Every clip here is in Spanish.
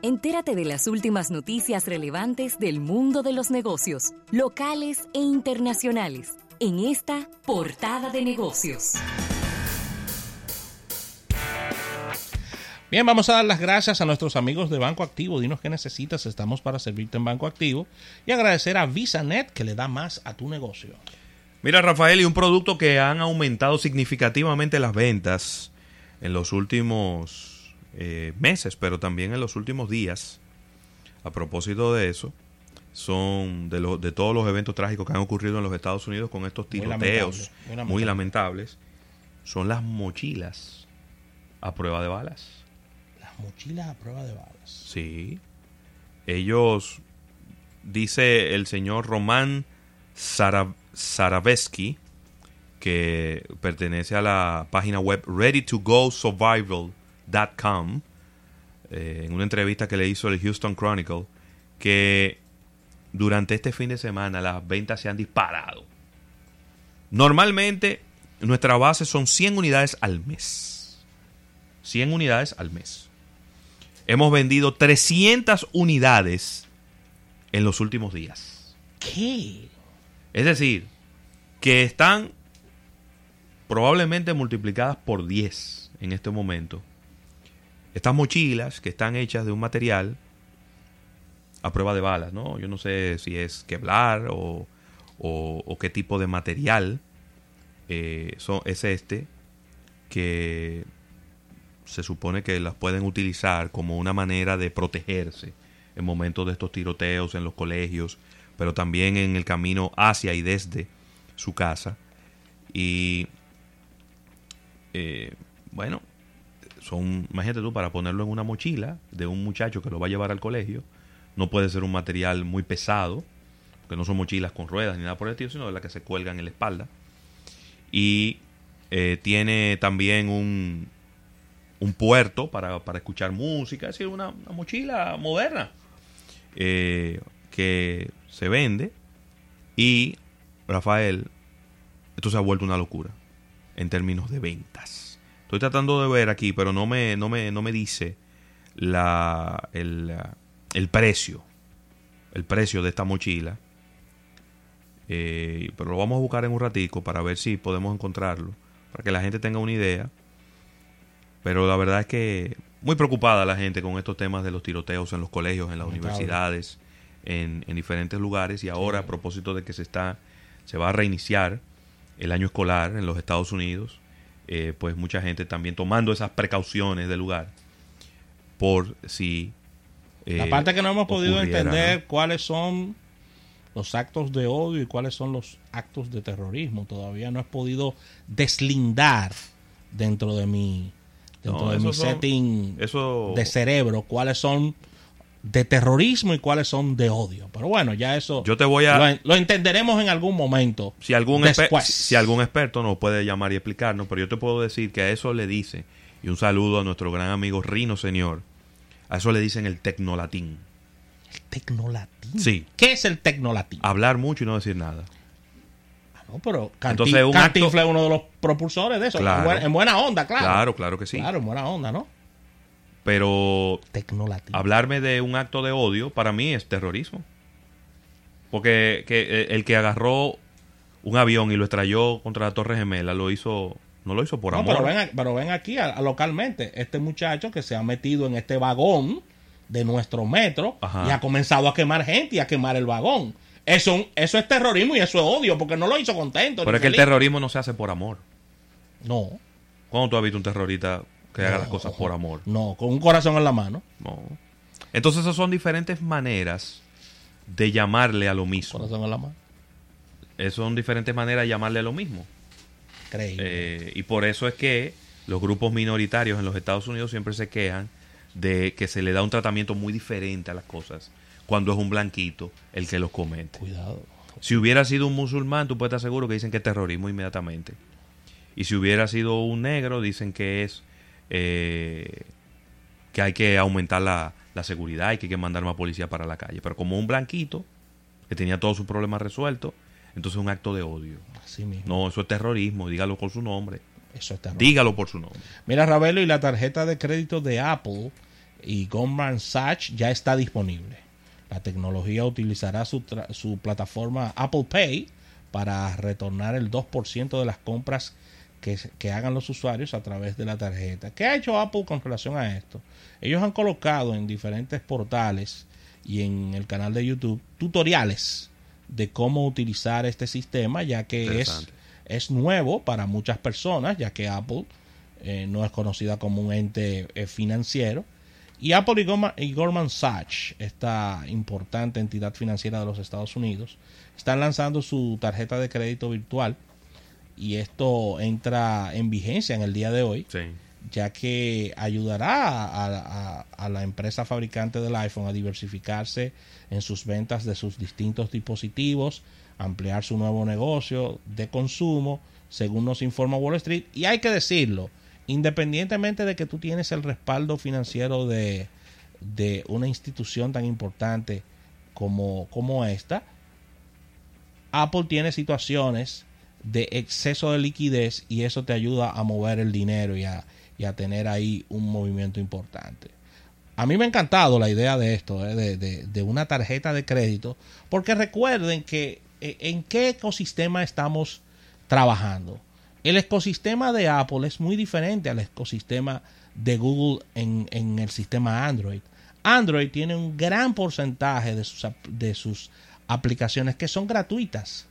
Entérate de las últimas noticias relevantes del mundo de los negocios, locales e internacionales, en esta portada de negocios. Bien, vamos a dar las gracias a nuestros amigos de Banco Activo. Dinos qué necesitas, estamos para servirte en Banco Activo. Y agradecer a VisaNet que le da más a tu negocio. Mira, Rafael, y un producto que han aumentado significativamente las ventas en los últimos eh, meses, pero también en los últimos días. A propósito de eso, son de, de todos los eventos trágicos que han ocurrido en los Estados Unidos con estos tiroteos muy lamentables, son las mochilas a prueba de balas mochilas a prueba de balas. Sí. Ellos, dice el señor Román Saravesky, que pertenece a la página web eh, en una entrevista que le hizo el Houston Chronicle, que durante este fin de semana las ventas se han disparado. Normalmente nuestra base son 100 unidades al mes. 100 unidades al mes hemos vendido 300 unidades en los últimos días. ¿Qué? Es decir, que están probablemente multiplicadas por 10 en este momento. Estas mochilas que están hechas de un material a prueba de balas, ¿no? Yo no sé si es Kevlar o, o, qué tipo de material eh, es este que se supone que las pueden utilizar como una manera de protegerse en momentos de estos tiroteos en los colegios, pero también en el camino hacia y desde su casa. Y eh, bueno, son, imagínate tú, para ponerlo en una mochila de un muchacho que lo va a llevar al colegio, no puede ser un material muy pesado, porque no son mochilas con ruedas ni nada por el estilo, sino de las que se cuelgan en la espalda. Y eh, tiene también un, un puerto para, escuchar música, es decir, una, mochila moderna eh, que se vende y Rafael, esto se ha vuelto una locura en términos de ventas. Estoy tratando de ver aquí, pero no me, no me, no me dice la, el, el precio, el precio de esta mochila. Eh, pero lo vamos a buscar en un ratico para ver si podemos encontrarlo, para que la gente tenga una idea pero la verdad es que muy preocupada la gente con estos temas de los tiroteos en los colegios, en las universidades, en, diferentes lugares. Y ahora, a propósito de que se está, se va a reiniciar el año escolar en los Estados Unidos, eh, pues mucha gente también tomando esas precauciones del lugar por si la eh, parte que no hemos podido entender cuáles son los actos de odio y cuáles son los actos de terrorismo. Todavía no he podido deslindar dentro de mi dentro de mi setting de cerebro, cuáles son de terrorismo y cuáles son de odio. Pero bueno, ya eso yo te voy a, lo, entenderemos en algún momento. Si algún, si algún experto nos puede llamar y explicarnos, pero yo te puedo decir que a eso le dice, y un saludo a nuestro gran amigo Rino Señor, a eso le dicen el tecnolatín. ¿El tecnolatín? Sí. ¿Qué es el tecnolatín? Hablar mucho y no decir nada. No, pero Entonces, un es uno de los propulsores de eso. En, buena, onda, claro. Claro, claro que sí. Claro, en buena onda, ¿no? Pero hablarme de un acto de odio para mí es terrorismo. Porque que, el que agarró un avión y lo estrelló contra la Torre Gemela lo hizo no lo hizo por amor. Pero ven, pero ven aquí localmente, este muchacho que se ha metido en este vagón de nuestro metro y ha comenzado a quemar gente y a quemar el vagón. Eso, eso es terrorismo y eso es odio, porque no lo hizo contento. Pero es que el terrorismo no se hace por amor. No. ¿Cuándo tú has visto un terrorista que haga las cosas por amor? No, con un corazón en la mano. No. Entonces, esas son diferentes maneras de llamarle a lo mismo. Corazón en la mano. Esas son diferentes maneras de llamarle a lo mismo. Eh, y por eso es que los grupos minoritarios en los Estados Unidos siempre se quejan de que se le da un tratamiento muy diferente a las cosas cuando es un blanquito el que los comete. Cuidado. Si hubiera sido un musulmán, tú puedes estar seguro que dicen que es terrorismo inmediatamente. Y si hubiera sido un negro, dicen que es eh, que hay que aumentar la, seguridad y que hay que mandar más policía para la calle. Pero como un blanquito que tenía todos sus problemas resueltos, entonces es un acto de odio. Así mismo. No, eso es terrorismo, dígalo por su nombre. Eso es terrorismo. Dígalo por su nombre. Mira, Ravelo, y la tarjeta de crédito de Apple y Goldman Sachs ya está disponible. La tecnología utilizará su, su plataforma Apple Pay para retornar el 2% de las compras que, que, hagan los usuarios a través de la tarjeta. ¿Qué ha hecho Apple con relación a esto? Ellos han colocado en diferentes portales y en el canal de YouTube tutoriales de cómo utilizar este sistema, ya que es, es nuevo para muchas personas, ya que Apple eh, no es conocida como un ente eh, financiero. Y Apple y Goldman, Sachs, esta importante entidad financiera de los Estados Unidos, están lanzando su tarjeta de crédito virtual y esto entra en vigencia en el día de hoy, ya que ayudará a, a, la empresa fabricante del iPhone a diversificarse en sus ventas de sus distintos dispositivos, ampliar su nuevo negocio de consumo, según nos informa Wall Street. Y hay que decirlo, independientemente de que tú tienes el respaldo financiero de, de una institución tan importante como, como esta, Apple tiene situaciones de exceso de liquidez y eso te ayuda a mover el dinero y a, y a tener ahí un movimiento importante. A mí me ha encantado la idea de esto, eh, de, de, de, una tarjeta de crédito, porque recuerden que eh, en qué ecosistema estamos trabajando. El ecosistema de Apple es muy diferente al ecosistema de Google en, en el sistema Android. Android tiene un gran porcentaje de sus, de sus aplicaciones que son gratuitas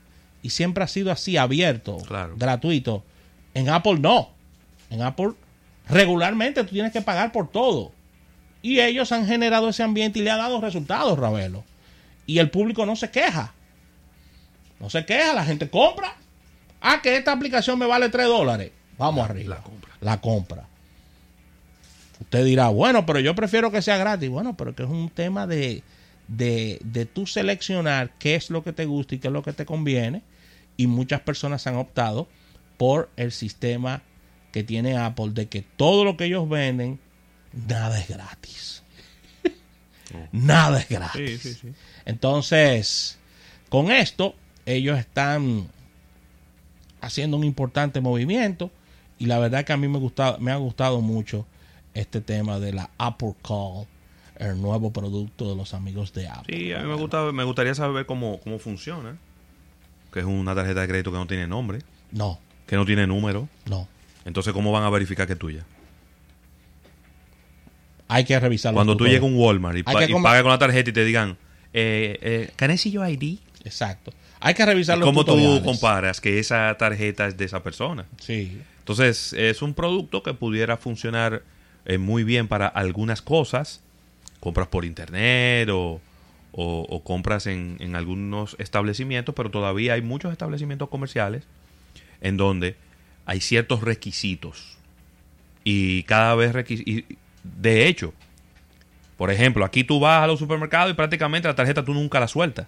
y siempre ha sido así, abierto, gratuito. En Apple no. En Apple regularmente tú tienes que pagar por todo. Y ellos han generado ese ambiente y le ha dado resultados, Ravelo. Y el público no se queja. No se queja, la gente compra. Ah, que esta aplicación me vale 3 dólares. Vamos arriba. La compra. La compra. Usted dirá, bueno, pero yo prefiero que sea gratis. Bueno, pero que es un tema de, de, de tú seleccionar qué es lo que te gusta y qué es lo que te conviene. Y muchas personas han optado por el sistema que tiene Apple de que todo lo que ellos venden, nada es gratis. nada es gratis. Entonces, con esto, ellos están haciendo un importante movimiento y la verdad que a mí me, gusta, me ha gustado mucho este tema de la Apple Call el nuevo producto de los amigos de Apple. Sí, a mí me, gusta, me gustaría saber cómo, cómo funciona. Que es una tarjeta de crédito que no tiene nombre. No. Que no tiene número. No. Entonces, ¿cómo van a verificar que es tuya? Hay que revisarlo. Cuando tú llegas a un Walmart y, pa y pagas con la tarjeta y te digan, eh, eh, ¿can I see your ID? Exacto. Hay que revisarlo. ¿Cómo tú comparas que esa tarjeta es de esa persona? Sí. Entonces, es un producto que pudiera funcionar eh, muy bien para algunas cosas, compras por internet o, compras en, en, algunos establecimientos, pero todavía hay muchos establecimientos comerciales en donde hay ciertos requisitos. Y cada vez requisitos... De hecho, por ejemplo, aquí tú vas a los supermercados y prácticamente la tarjeta tú nunca la sueltas.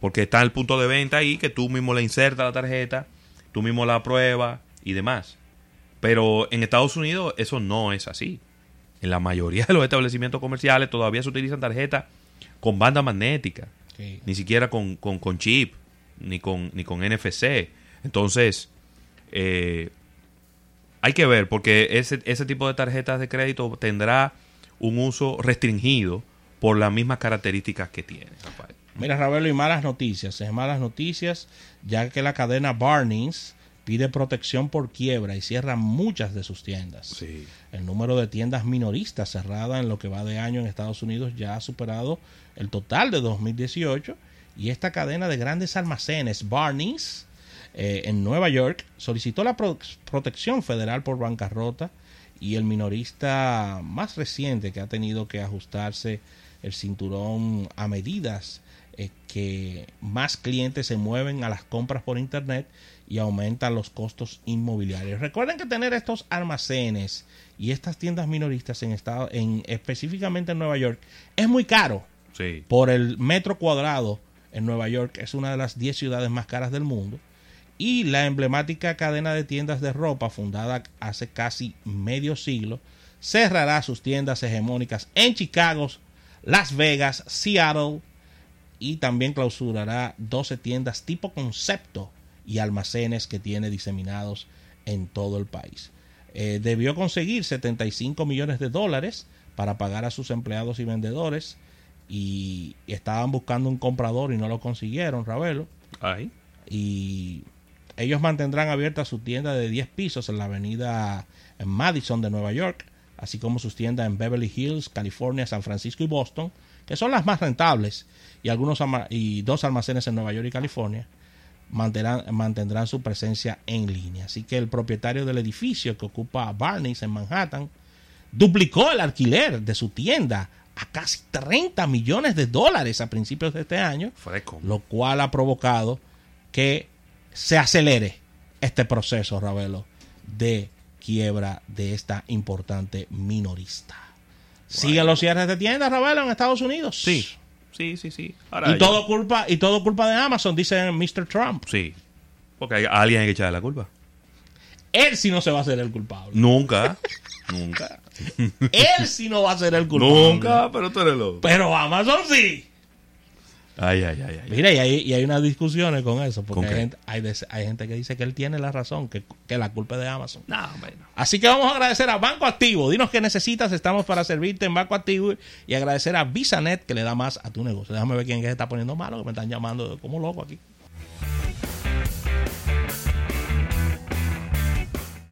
Porque está el punto de venta ahí que tú mismo le insertas la tarjeta, tú mismo la pruebas y demás. Pero en Estados Unidos eso no es así. En la mayoría de los establecimientos comerciales todavía se utilizan tarjetas con banda magnética, ni siquiera con, con, chip, ni con, ni con NFC. Entonces, eh, hay que ver, porque ese, ese tipo de tarjetas de crédito tendrá un uso restringido por las mismas características que tiene. Mira, Ravelo, y malas noticias. Es malas noticias, ya que la cadena Barnings pide protección por quiebra y cierra muchas de sus tiendas. El número de tiendas minoristas cerradas en lo que va de año en Estados Unidos ya ha superado el total de 2018 y esta cadena de grandes almacenes, Barney's, eh, en Nueva York, solicitó la protección federal por bancarrota y el minorista más reciente que ha tenido que ajustarse el cinturón a medidas eh, que más clientes se mueven a las compras por internet y aumentan los costos inmobiliarios. Recuerden que tener estos almacenes y estas tiendas minoristas en estado, en específicamente en Nueva York, es muy caro. Por el metro cuadrado en Nueva York es una de las 10 ciudades más caras del mundo. Y la emblemática cadena de tiendas de ropa, fundada hace casi medio siglo, cerrará sus tiendas hegemónicas en Chicago, Las Vegas, Seattle y también clausurará 12 tiendas tipo concepto y almacenes que tiene diseminados en todo el país. Eh, debió conseguir 75 millones de dólares para pagar a sus empleados y vendedores y, estaban buscando un comprador y no lo consiguieron, Ravelo. Ay. Y ellos mantendrán abierta su tienda de 10 pisos en la avenida en Madison de Nueva York, así como sus tiendas en Beverly Hills, California, San Francisco y Boston, que son las más rentables, y algunos y dos almacenes en Nueva York y California mantendrán, mantendrán su presencia en línea. Así que el propietario del edificio que ocupa Barney's en Manhattan duplicó el alquiler de su tienda a casi 30 millones de dólares a principios de este año, lo cual ha provocado que se acelere este proceso, Ravelo, de quiebra de esta importante minorista. ¿Siguen los cierres de tiendas, Ravelo, en Estados Unidos? Sí, sí, sí, sí. y, todo culpa, y todo culpa de Amazon, dice Mr. Trump. Sí, porque hay, alguien hay que echarle la culpa. Él sí no se va a hacer el culpable. Nunca, nunca. Él sí no va a ser el culpable. Nunca, pero tú eres loco. Pero Amazon sí. Ay, ay, ay, Mira, y hay, y hay unas discusiones con eso, porque hay gente, hay, gente, que dice que él tiene la razón, que, que la culpa es de Amazon. No, bueno. Así que vamos a agradecer a Banco Activo. Dinos qué necesitas, estamos para servirte en Banco Activo y agradecer a VisaNet que le da más a tu negocio. Déjame ver quién es que está poniendo malo, que me están llamando como loco aquí.